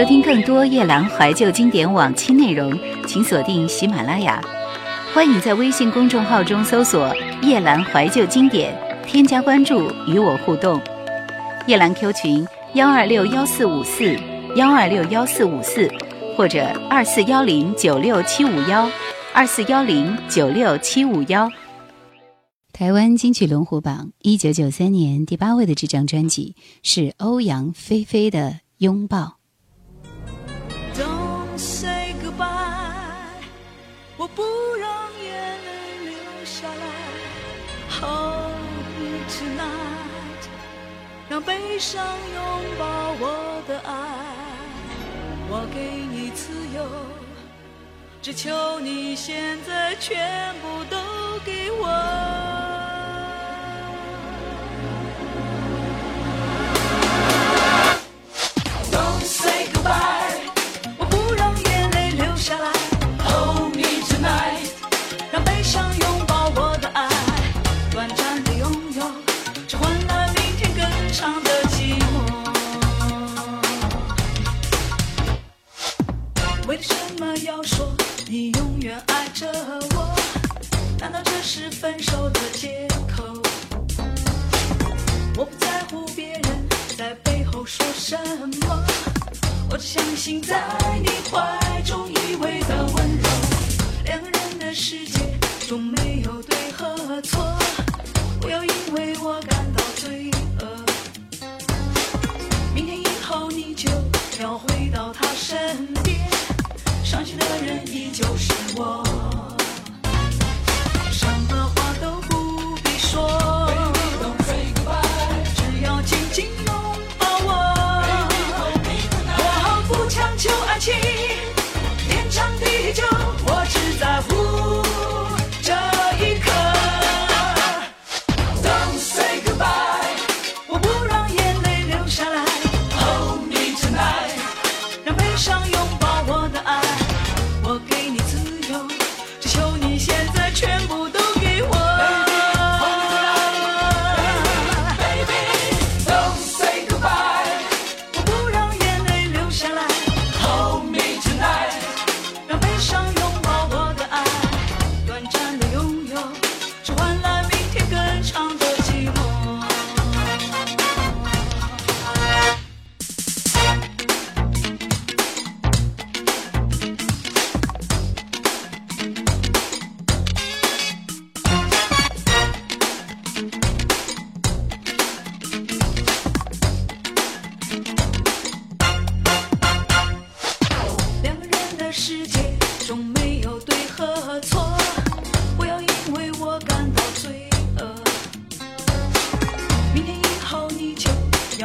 收听更多夜兰怀旧经典往期内容，请锁定喜马拉雅。欢迎在微信公众号中搜索“夜兰怀旧经典”，添加关注与我互动。夜兰 Q 群：幺二六幺四五四幺二六幺四五四，或者二四幺零九六七五幺二四幺零九六七五幺。台湾金曲龙虎榜一九九三年第八位的这张专辑是欧阳菲菲的《拥抱》。不让眼泪流下来。Hold me tonight，让悲伤拥抱我的爱。我给你自由，只求你现在全部都给我。为什么要说你永远爱着我？难道这是分手的借口？我不在乎别人在背后说什么，我只相信在你怀中依偎的温柔。两个人的世界中没有对和错，不要因为我感到罪恶。明天以后你就要回到他身边，伤心的人依旧是我。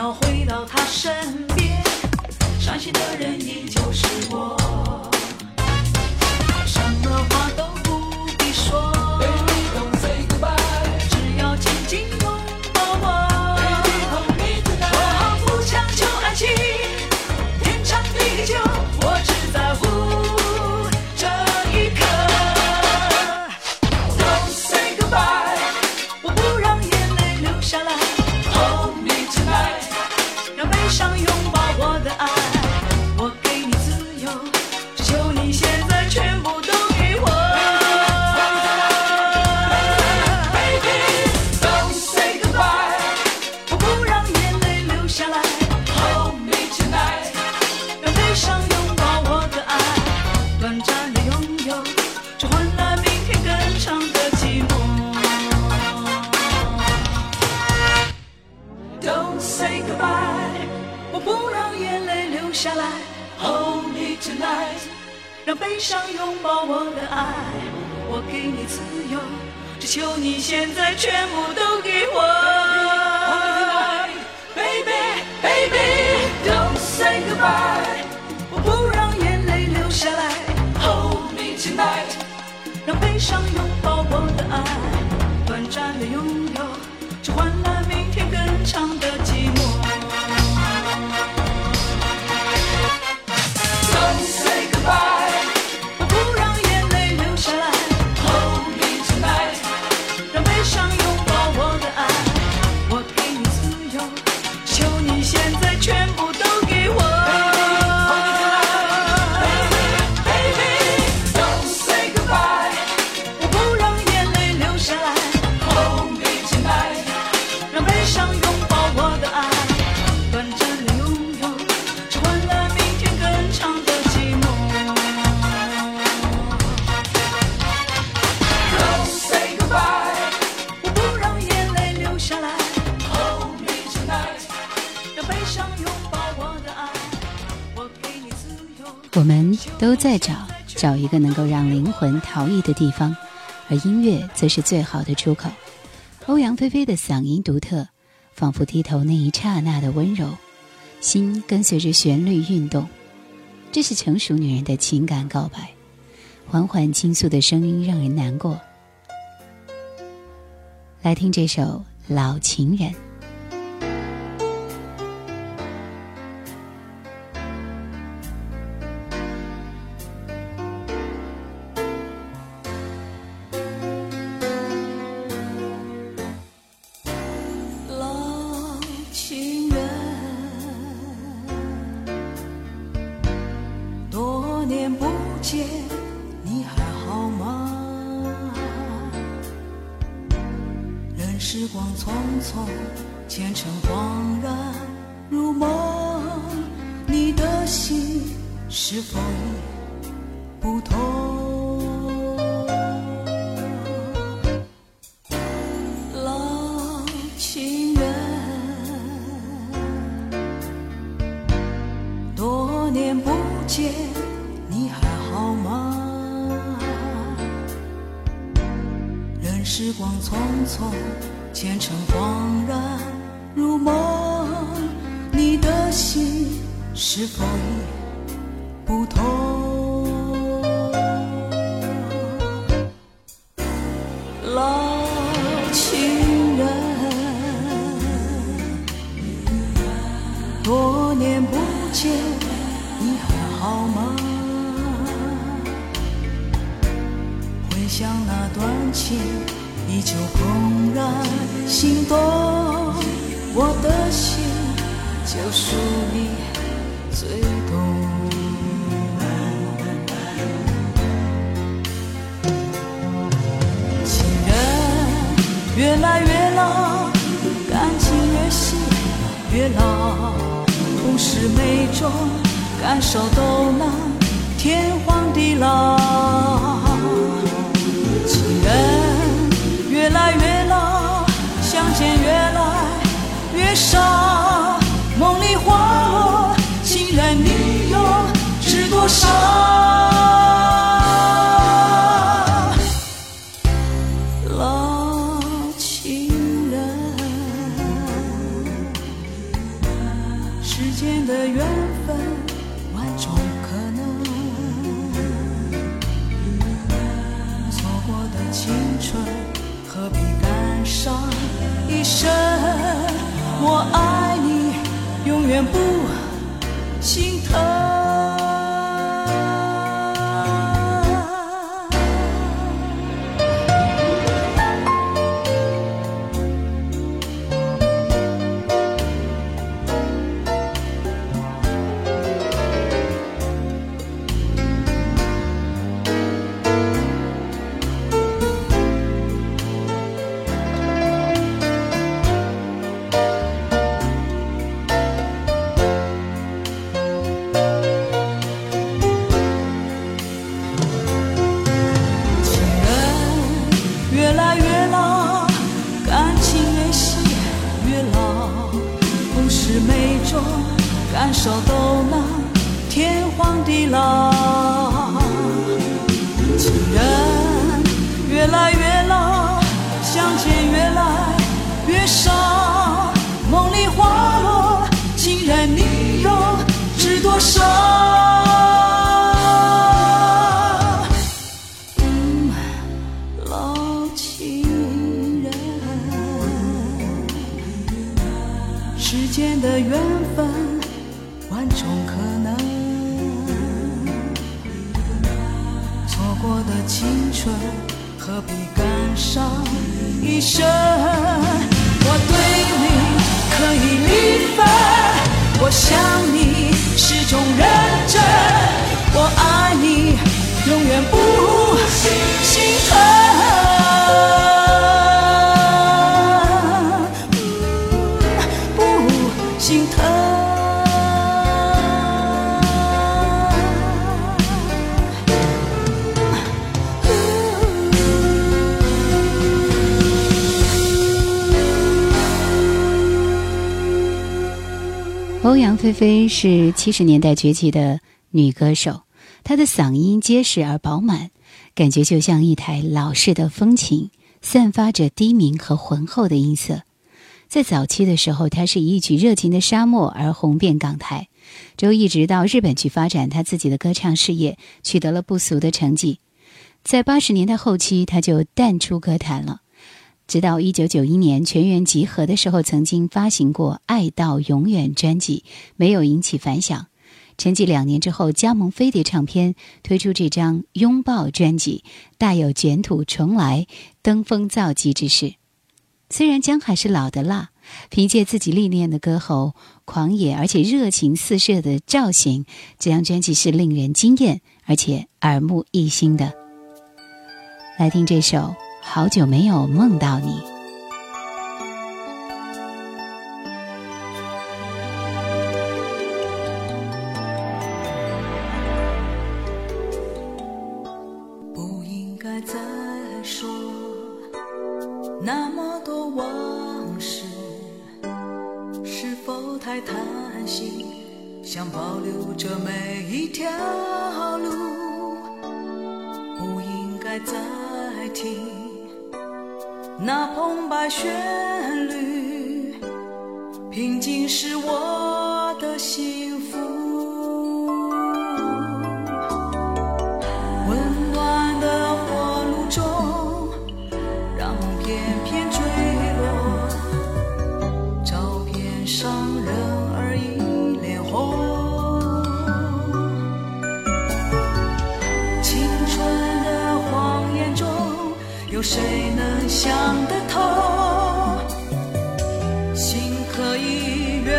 要回到他身边，伤心的人依旧是我。什么话都再找找一个能够让灵魂逃逸的地方，而音乐则是最好的出口。欧阳菲菲的嗓音独特，仿佛低头那一刹那的温柔，心跟随着旋律运动。这是成熟女人的情感告白，缓缓倾诉的声音让人难过。来听这首《老情人》。时光匆匆，前尘恍然如梦，你的心是否已不同？老情人，多年不见，你还好吗？回想那段情，就怦然心动，我的心就属你最懂。情人越来越老，感情越陷越牢，不是每种感受都能天荒地老。沙，梦里花落，情人你又知多少？菲是七十年代崛起的女歌手，她的嗓音结实而饱满，感觉就像一台老式的风琴，散发着低鸣和浑厚的音色。在早期的时候，她是以一曲热情的沙漠而红遍港台，之后一直到日本去发展她自己的歌唱事业，取得了不俗的成绩。在八十年代后期，他就淡出歌坛了。直到一九九一年全员集合的时候，曾经发行过《爱到永远》专辑，没有引起反响。沉寂两年之后，加盟飞碟唱片，推出这张《拥抱》专辑，大有卷土重来、登峰造极之势。虽然姜还是老的辣，凭借自己历练的歌喉、狂野而且热情四射的造型，这张专辑是令人惊艳而且耳目一新的。来听这首《好久没有梦到你》。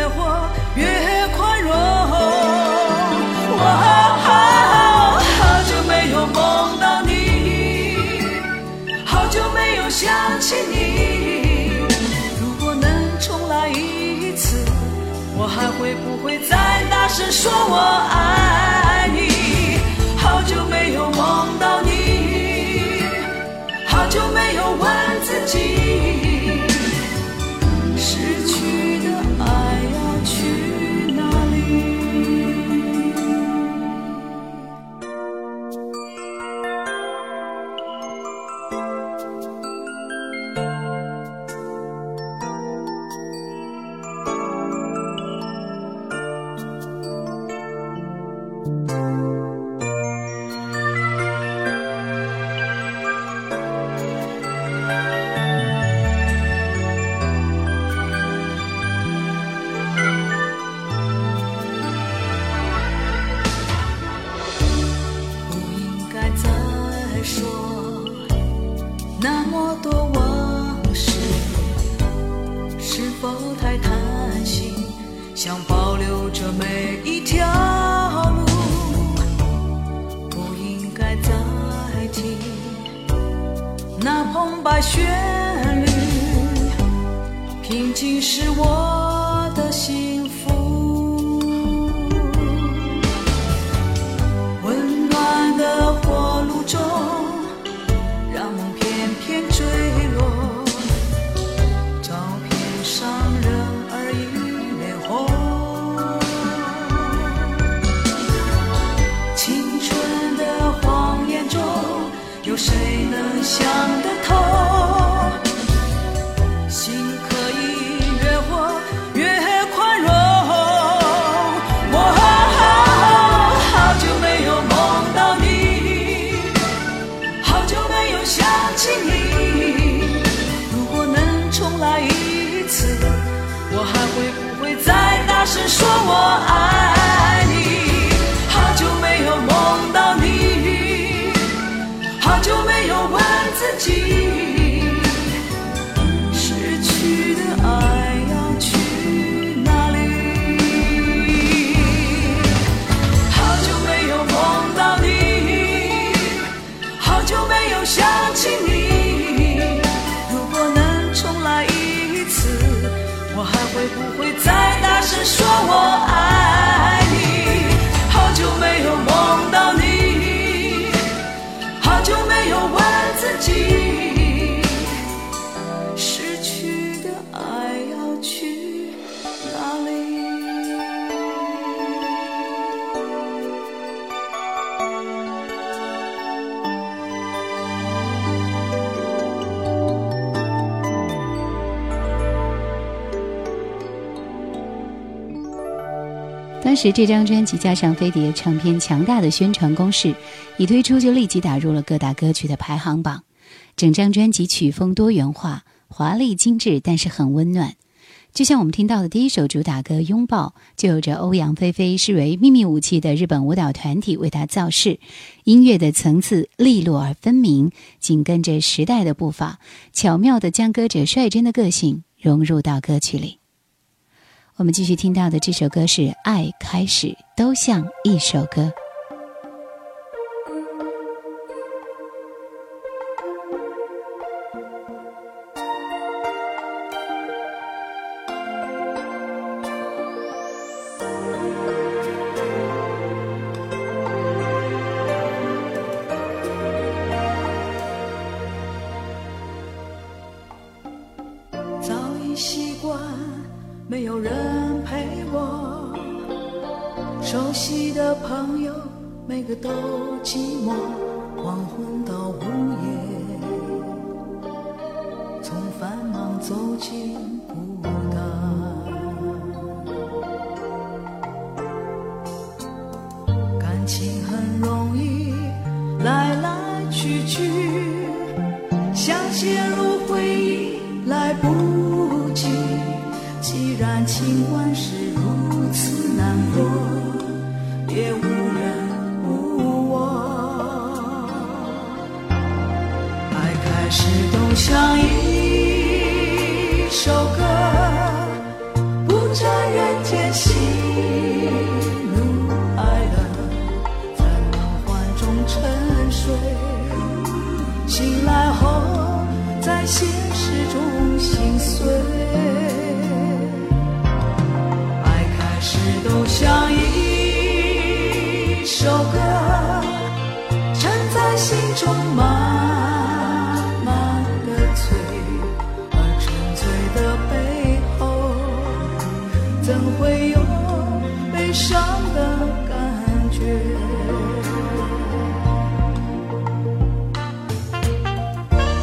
活越宽容。我，好久没有梦到你，好久没有想起你。如果能重来一次，我还会不会再大声说我爱谁能想得透？心可以越活越宽容。我好久没有梦到你，好久没有想起你。如果能重来一次，我还会不会再大声说不会再大声说我爱时这张专辑加上飞碟唱片强大的宣传攻势，一推出就立即打入了各大歌曲的排行榜。整张专辑曲风多元化、华丽精致，但是很温暖。就像我们听到的第一首主打歌《拥抱》，就有着欧阳菲菲视为秘密武器的日本舞蹈团体为她造势，音乐的层次利落而分明，紧跟着时代的步伐，巧妙地将歌者率真的个性融入到歌曲里。我们继续听到的这首歌是《爱开始都像一首歌》。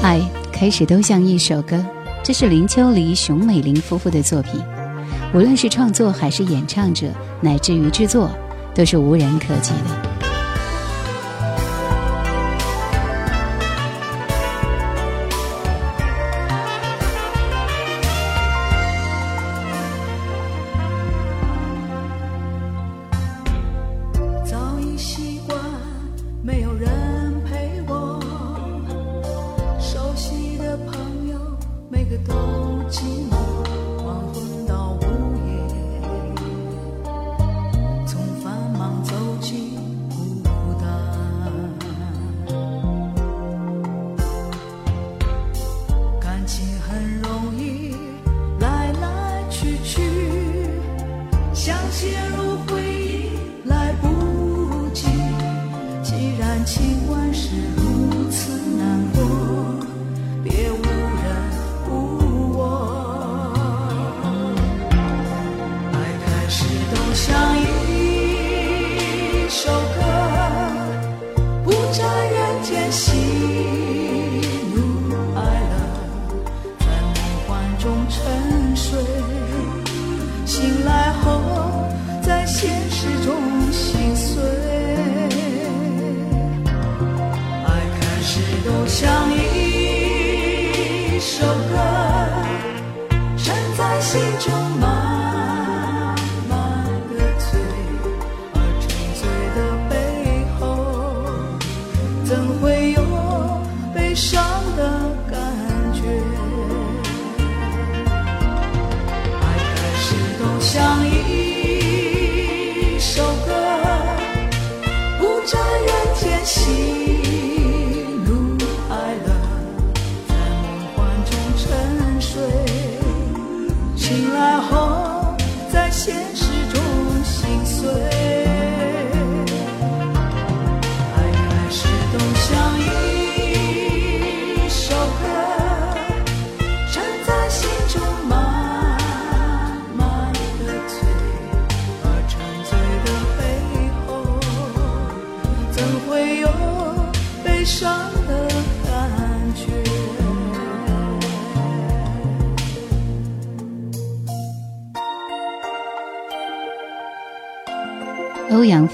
爱开始都像一首歌，这是林秋离、熊美玲夫妇的作品。无论是创作还是演唱者，乃至于制作，都是无人可及的。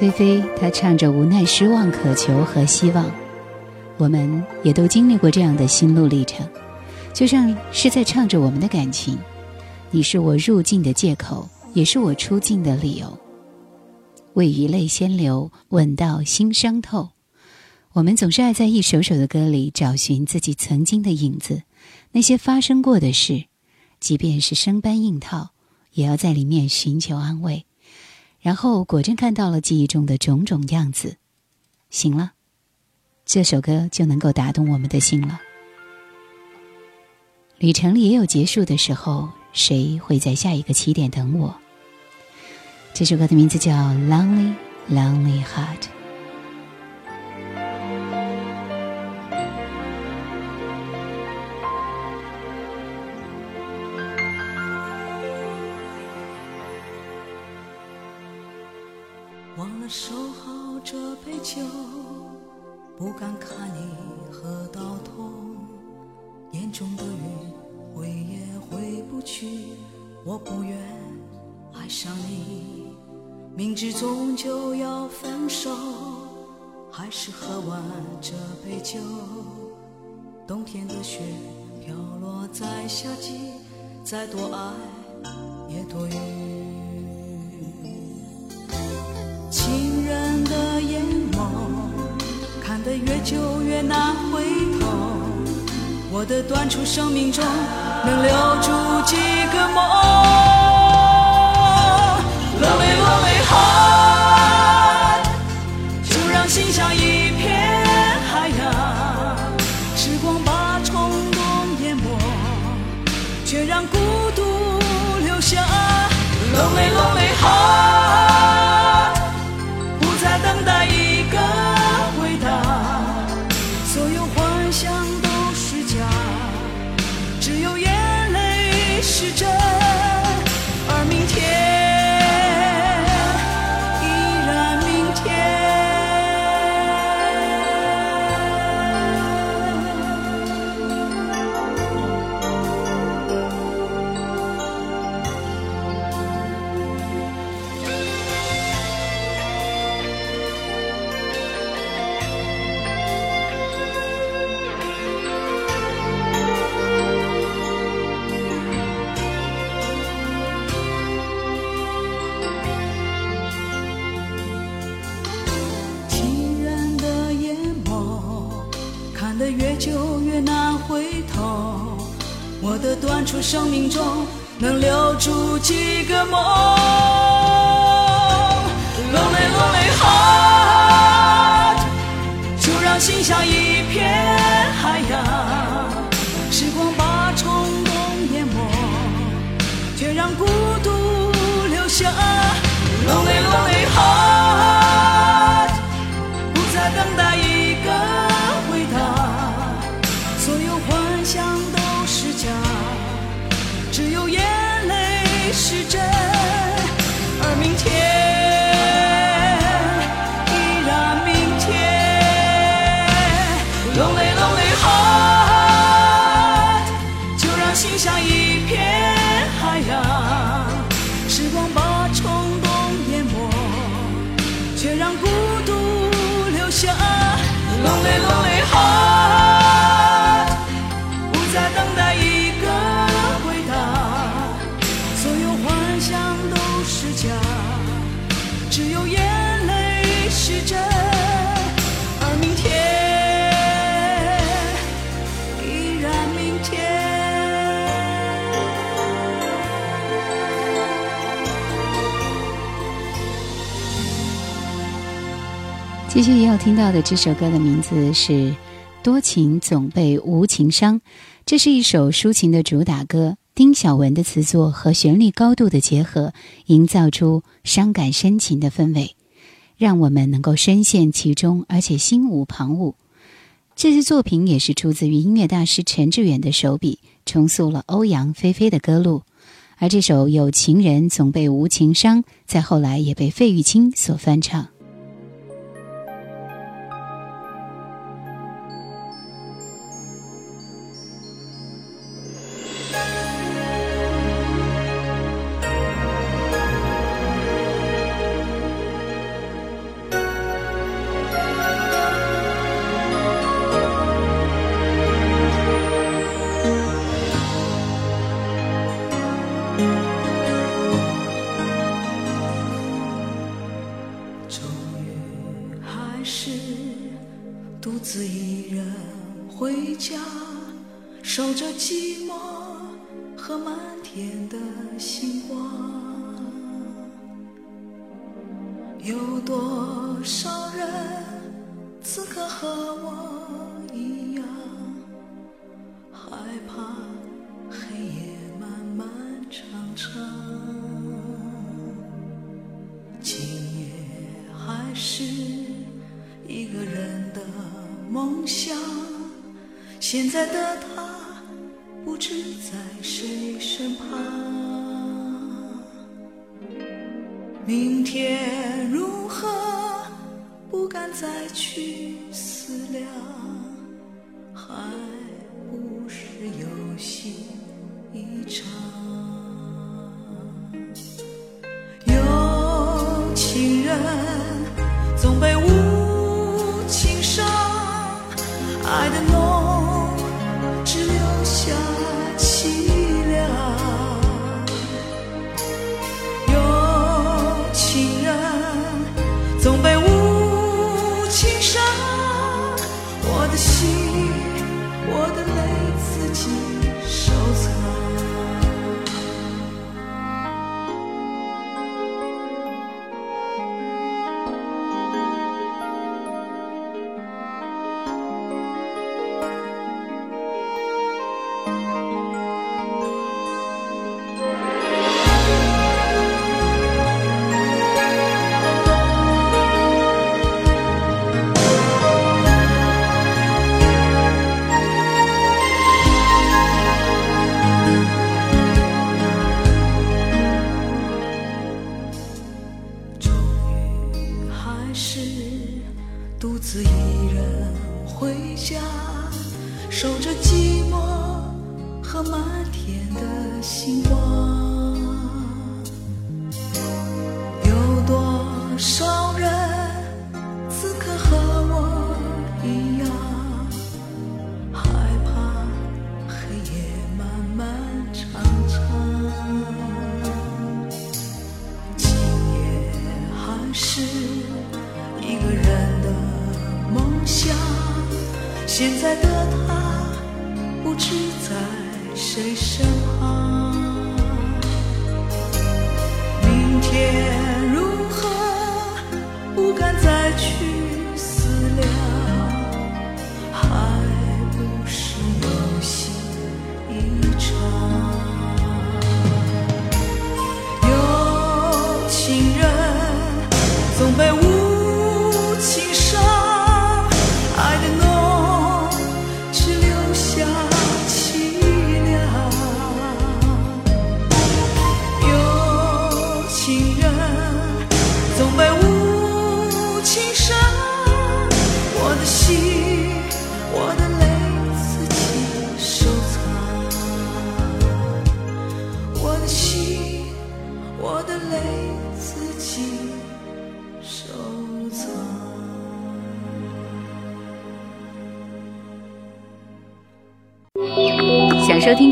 菲菲，她唱着无奈、失望、渴求和希望。我们也都经历过这样的心路历程，就像是在唱着我们的感情。你是我入境的借口，也是我出境的理由。为余泪先流，吻到心伤透。我们总是爱在一首首的歌里找寻自己曾经的影子，那些发生过的事，即便是生搬硬套，也要在里面寻求安慰。然后果真看到了记忆中的种种样子，行了。这首歌就能够打动我们的心了。旅程里也有结束的时候，谁会在下一个起点等我？这首歌的名字叫《Lonely Lonely Heart》。忘了收好这杯酒。不敢看你喝到痛，眼中的雨回也回不去。我不愿爱上你，明知终究要分手，还是喝完这杯酒。冬天的雪飘落在夏季，再多爱也多余。得越久越难回头，我的短促生命中能留住几个梦？我的短促生命中能留住几个梦。Lonely lonely heart，就让心像一片海洋，时光把冲动淹没，却让孤独留下。Lonely lonely heart。继续要听到的这首歌的名字是《多情总被无情伤》，这是一首抒情的主打歌。丁晓文的词作和旋律高度的结合，营造出伤感深情的氛围，让我们能够深陷其中，而且心无旁骛。这些作品也是出自于音乐大师陈志远的手笔，重塑了欧阳菲菲的歌路。而这首《有情人总被无情伤》在后来也被费玉清所翻唱。泪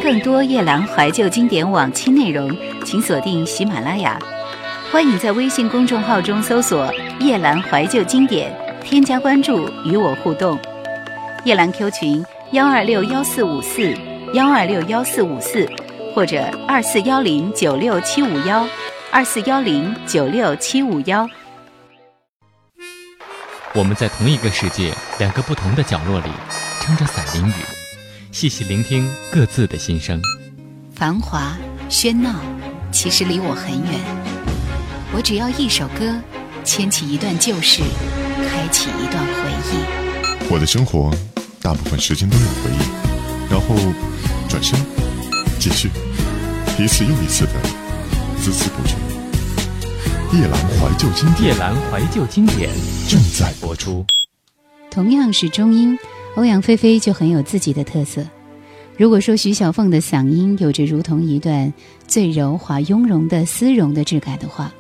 更多夜兰怀旧经典往期内容，请锁定喜马拉雅。欢迎在微信公众号中搜索“夜兰怀旧经典”，添加关注与我互动。夜兰 Q 群：幺二六幺四五四幺二六幺四五四，或者二四幺零九六七五幺二四幺零九六七五幺。我们在同一个世界，两个不同的角落里，撑着伞淋雨，细细聆听各自的心声。繁华喧闹，其实离我很远。我只要一首歌，牵起一段旧事，开启一段回忆。我的生活大部分时间都有回忆，然后转身继续，一次又一次的孜孜不倦。夜阑怀旧经典夜阑怀旧经典正在播出。同样是中音，欧阳菲菲就很有自己的特色。如果说徐小凤的嗓音有着如同一段最柔滑雍容的丝绒的质感的话，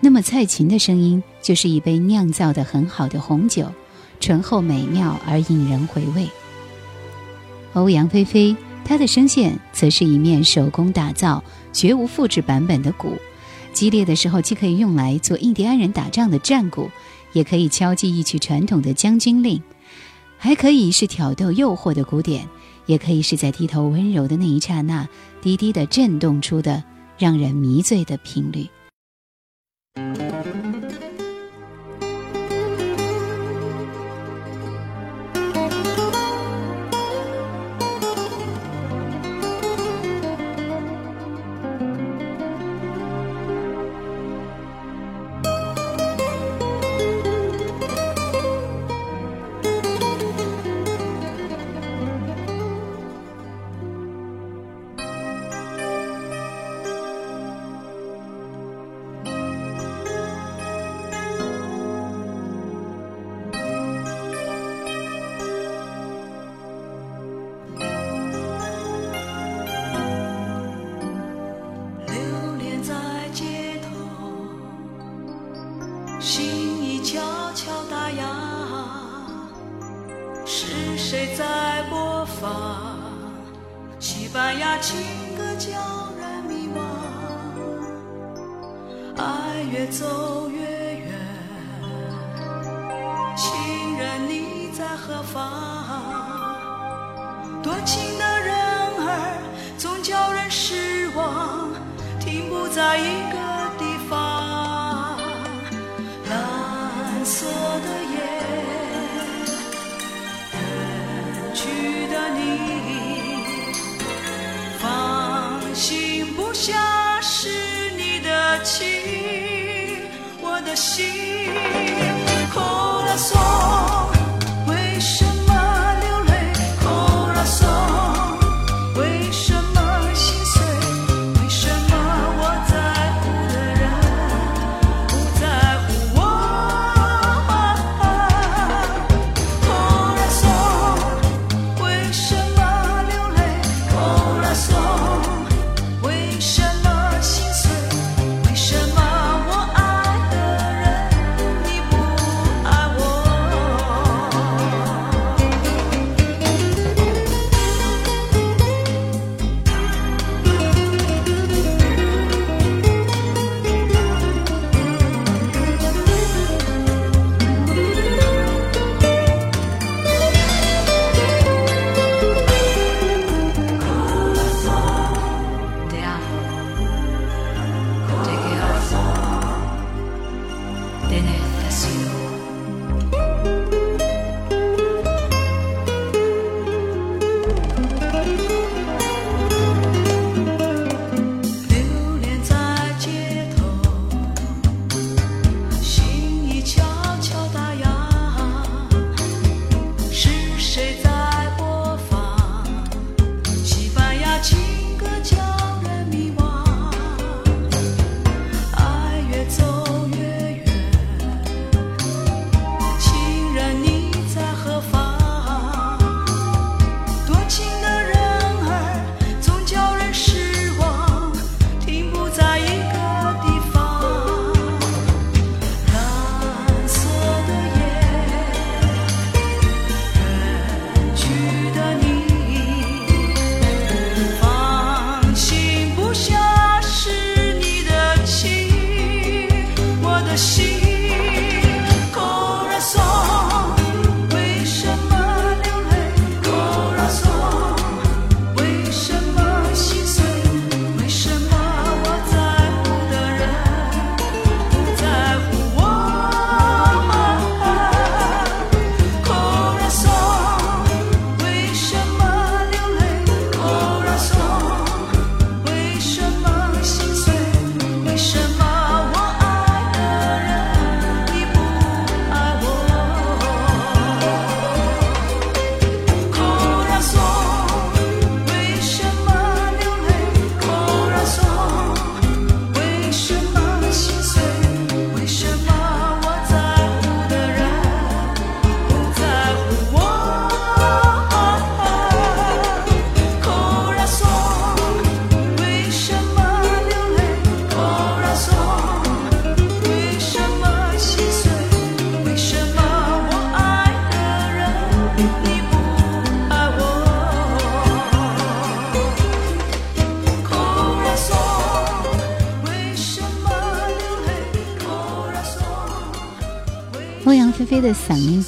那么蔡琴的声音就是一杯酿造的很好的红酒，醇厚美妙而引人回味。欧阳菲菲，她的声线则是一面手工打造、绝无复制版本的鼓，激烈的时候既可以用来做印第安人打仗的战鼓，也可以敲击一曲传统的将军令，还可以是挑逗诱惑的鼓点也可以是在低头温柔的那一刹那低低的震动出的让人迷醉的频率。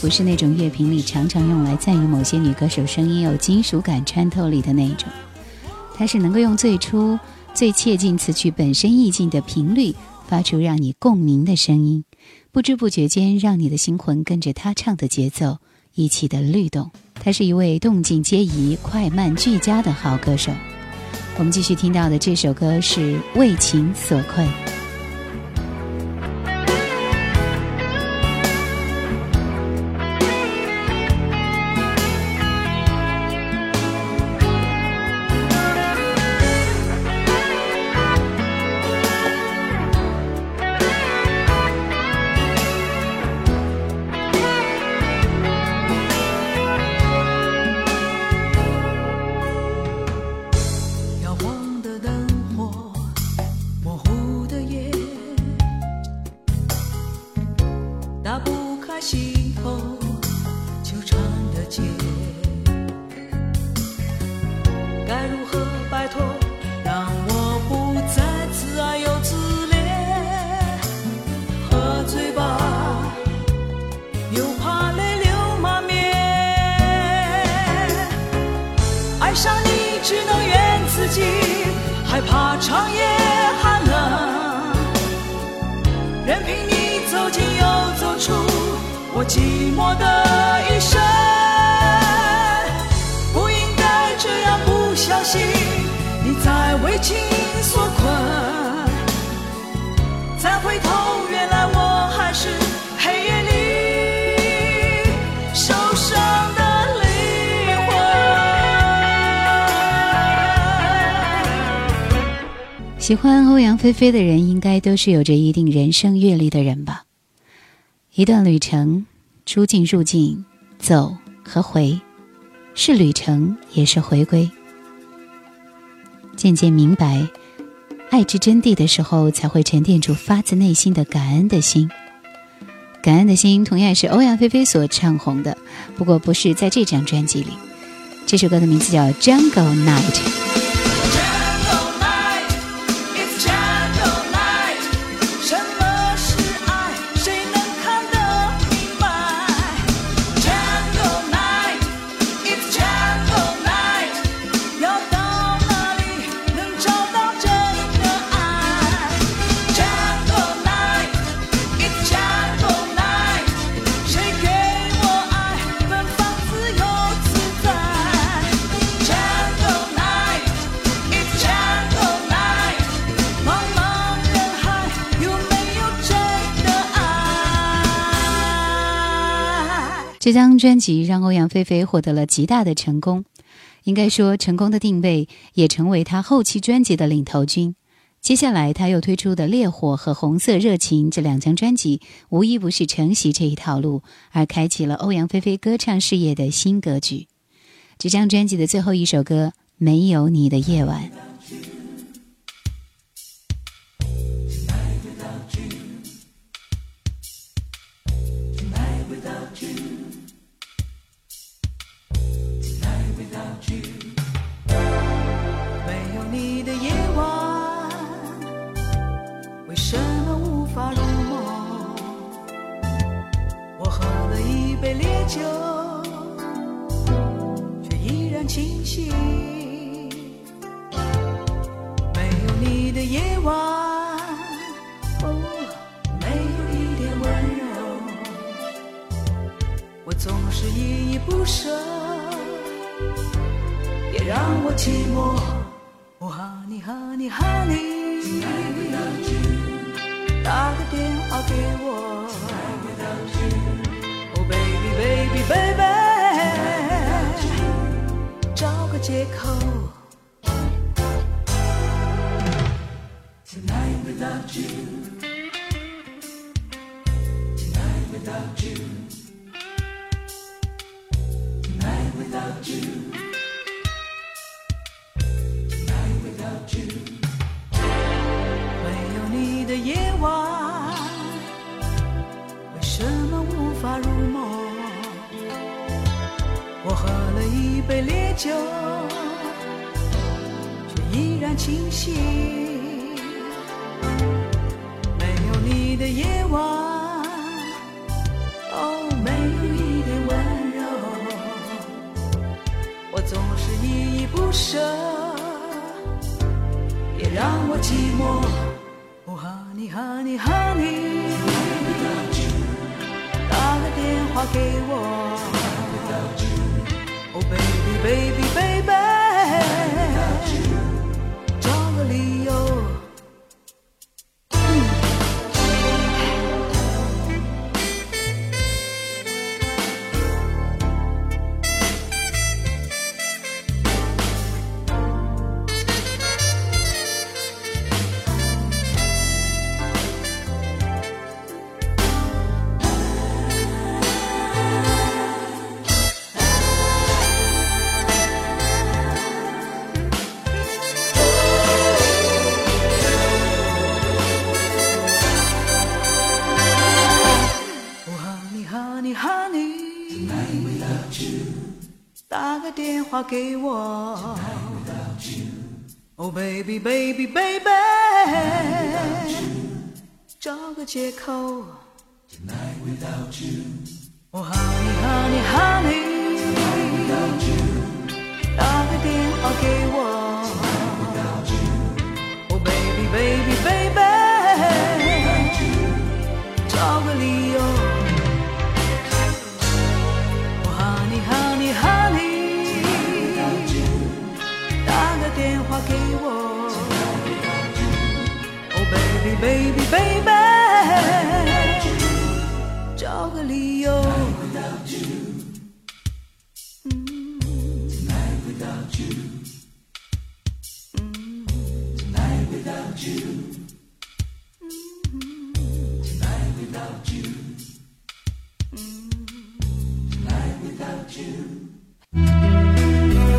不是那种乐评里常常用来赞誉某些女歌手声音有金属感、穿透力的那种，她是能够用最初、最切近词曲本身意境的频率，发出让你共鸣的声音，不知不觉间让你的心魂跟着她唱的节奏一起的律动。她是一位动静皆宜、快慢俱佳的好歌手。我们继续听到的这首歌是《为情所困》。欢欧阳菲菲的人，应该都是有着一定人生阅历的人吧。一段旅程，出境入境，走和回，是旅程，也是回归。渐渐明白爱之真谛的时候，才会沉淀出发自内心的感恩的心。感恩的心同样是欧阳菲菲所唱红的，不过不是在这张专辑里。这首歌的名字叫《Jungle Night》。张专辑让欧阳菲菲获得了极大的成功，应该说成功的定位也成为她后期专辑的领头军。接下来她又推出的《烈火》和《红色热情》这两张专辑，无一不是承袭这一套路，而开启了欧阳菲菲歌唱事业的新格局。这张专辑的最后一首歌《没有你的夜晚》。杯烈酒，却依然清醒。没有你的夜晚，哦，没有一点温柔，我总是依依不舍。别让我寂寞。哦，Honey Honey Honey，打个电话给我。哦，Baby Baby Baby，找个借口。Tonight without you. Tonight without you. Tonight without you. 久却依然清晰没有你的夜晚哦没有一点温柔。我总是依依不舍别让我寂寞。给我。Oh baby baby baby，找个借口。哦，Honey Honey Honey，打个电话给。Baby baby baby，找个理由。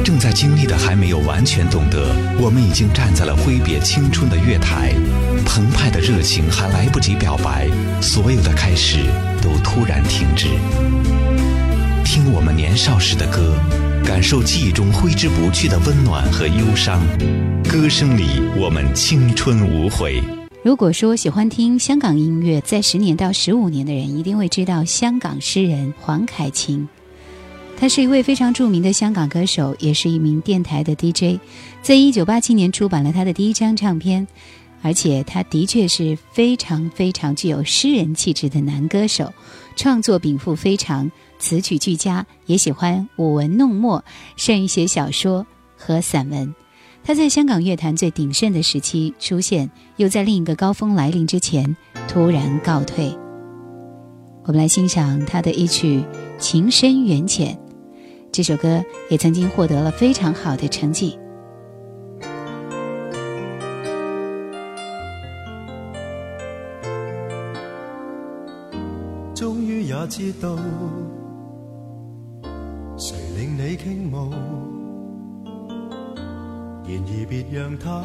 正在经历的还没有完全懂得，我们已经站在了挥别青春的月台，澎湃的热情还来不及表白，所有的开始都突然停止。听我们年少时的歌，感受记忆中挥之不去的温暖和忧伤，歌声里我们青春无悔。如果说喜欢听香港音乐，在十年到十五年的人一定会知道香港诗人黄凯芹。他是一位非常著名的香港歌手，也是一名电台的 DJ。在一九八七年出版了他的第一张唱片，而且他的确是非常非常具有诗人气质的男歌手，创作禀赋非常，词曲俱佳，也喜欢舞文弄墨，善于写小说和散文。他在香港乐坛最鼎盛的时期出现，又在另一个高峰来临之前突然告退。我们来欣赏他的一曲《情深缘浅》，这首歌也曾经获得了非常好的成绩。知道，誰令你傾慕，然而別讓他、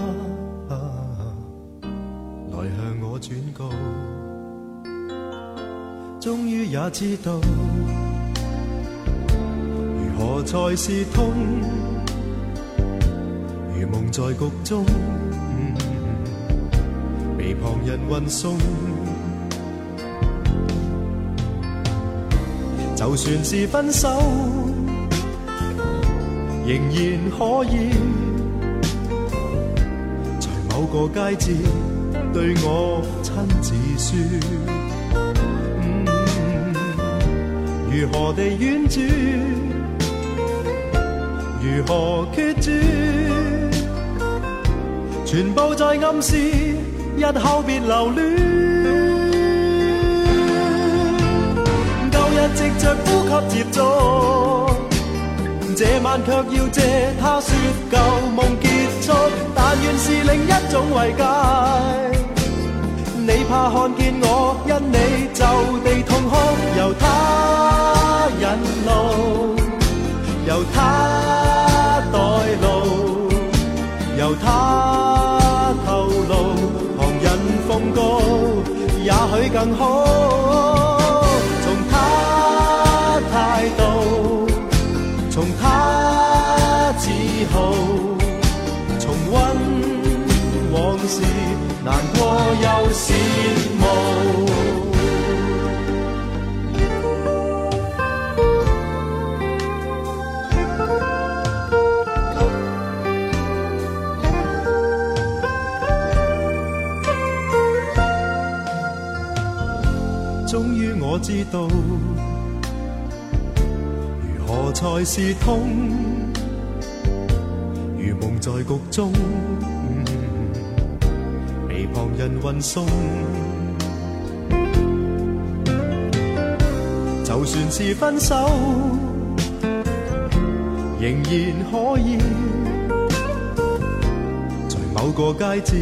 來向我轉告。終於也知道，如何才是痛，如夢在局中，被旁人運送。就算是分手，仍然可以在某个佳节对我亲自说，如何地婉转，如何決絕，全部在暗示日後別留戀。舊日藉着呼吸接觸，這晚卻要借他說舊夢結束。但願是另一種慰藉。你怕看見我因你就地痛哭，由他引路，由他代路，由他透露，旁人奉告，也許更好。难过又羡慕。终于我知道，如何才是痛，如梦在局中。旁人运送。就算是分手，仍然可以在某个街节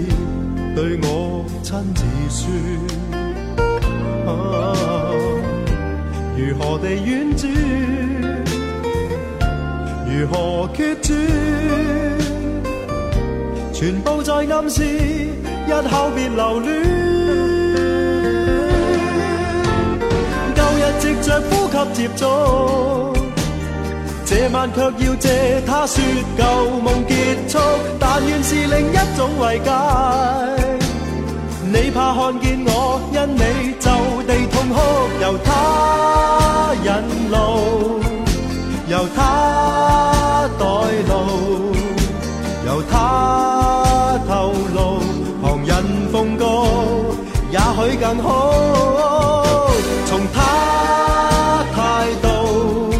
对我亲自说。啊如何地婉转，如何决绝，全部在暗示日后别留恋。旧日藉着呼吸接触，这晚却要借他说旧梦结束，但愿是另一种慰藉。你怕看見我，因你就地痛哭，由他引路，由他代路，由他，奉告，也许更好。从他态度，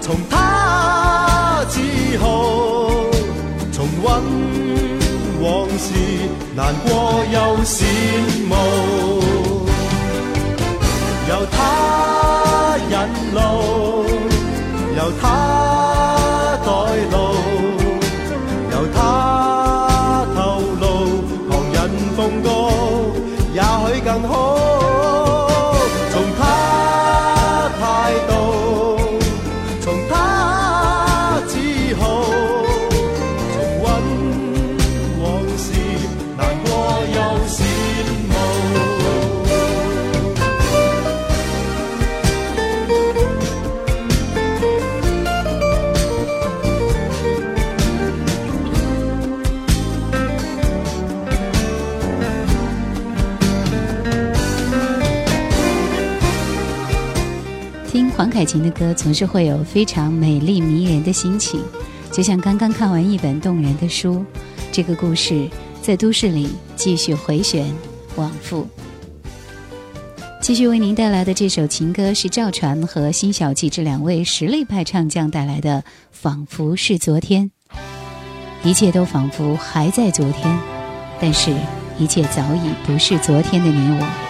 从他自豪，重温往事。难过又羡慕，由他引路，由他歌，总是会有非常美丽迷人的心情，就像刚刚看完一本动人的书，这个故事在都市里继续回旋往复。继续为您带来的这首情歌是赵传和辛晓琪这两位实力派唱将带来的《仿佛是昨天》，一切都仿佛还在昨天，但是一切早已不是昨天的你我。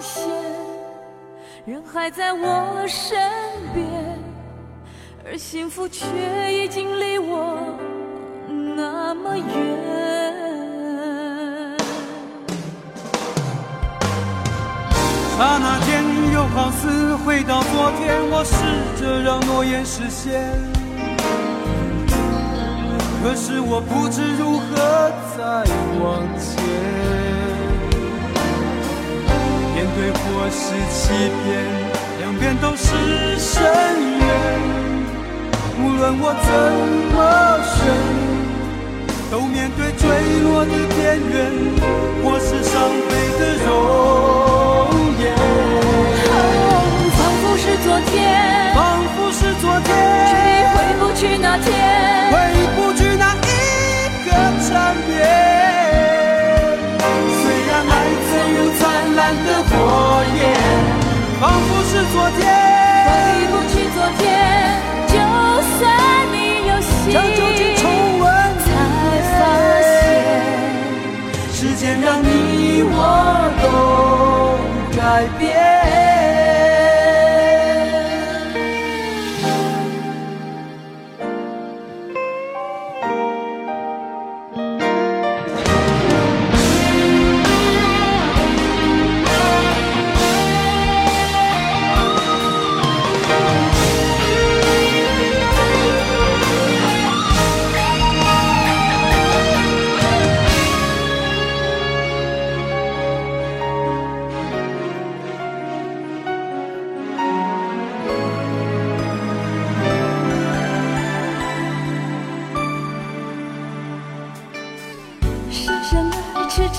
现，人还在我身边，而幸福却已经离我那么远。刹那间，又好似回到昨天，我试着让诺言实现，可是我不知如何再往前。面对或是欺骗，两边都是深渊。无论我怎么选，都面对坠落的边缘，或是伤悲的容颜。仿佛是昨天，仿佛是昨却天，已回不去那天。回不去那一个缠绵。仿佛是昨天。回不去昨天，就算你有心，将旧重温，才发现时间让你我都改变。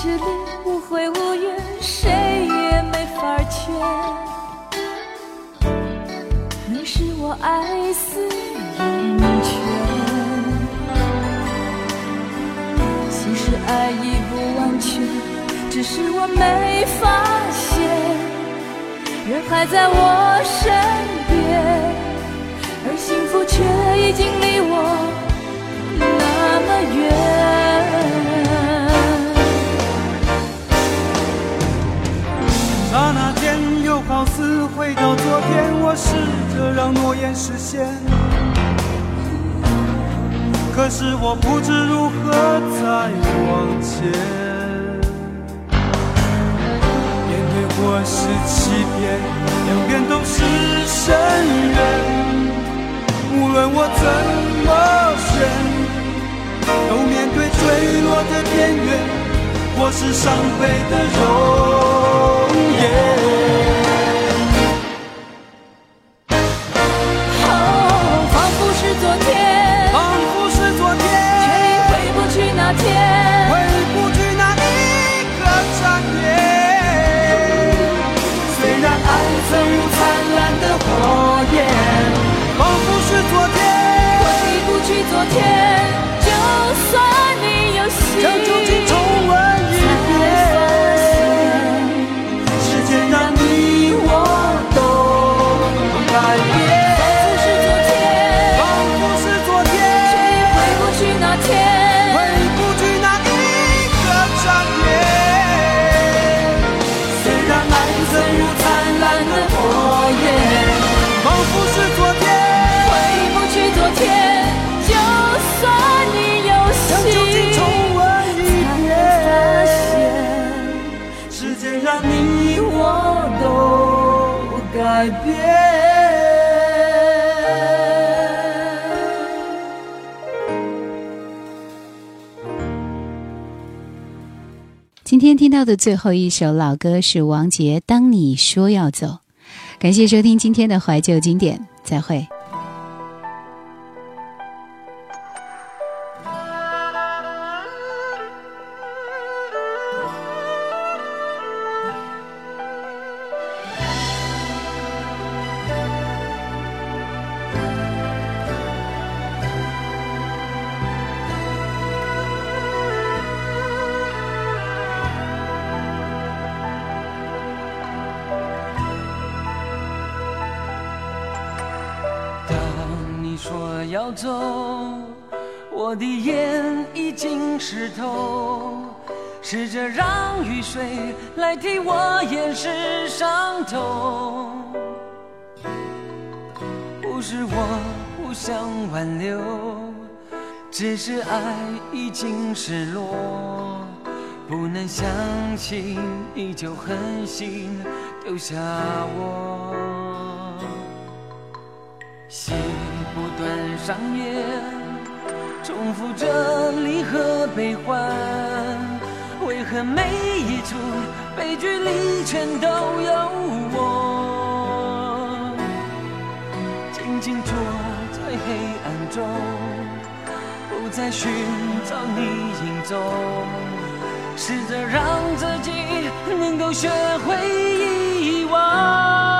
这里无悔无怨谁也没法劝。你是我爱死的温泉其实爱已不完全只是我没发现。人还在我身边而幸福却已经离我那么远。好似回到昨天，我试着让诺言实现，可是我不知如何再往前。面对或是欺骗，两边都是深渊。无论我怎么选，都面对坠落的边缘。或是伤悲的容颜。昨天，就算你有心，将旧情重温一遍。时间让你我都改变。仿佛是昨天，仿佛是昨却天，已回不去那天。回不去那一个转眼。虽然爱曾如灿烂的火焰，仿佛是昨天，回不去昨天，改变。今天听到的最后一首老歌是王杰《当你说要走》，感谢收听今天的怀旧经典，再会。替我掩饰伤痛。不是我不想挽留，只是爱已经失落，不能相信你就狠心丢下我。戏不断上演，重复着离合悲欢。为何每一出悲剧里全都有我？静静坐在黑暗中，不再寻找你影踪，试着让自己能够学会遗忘。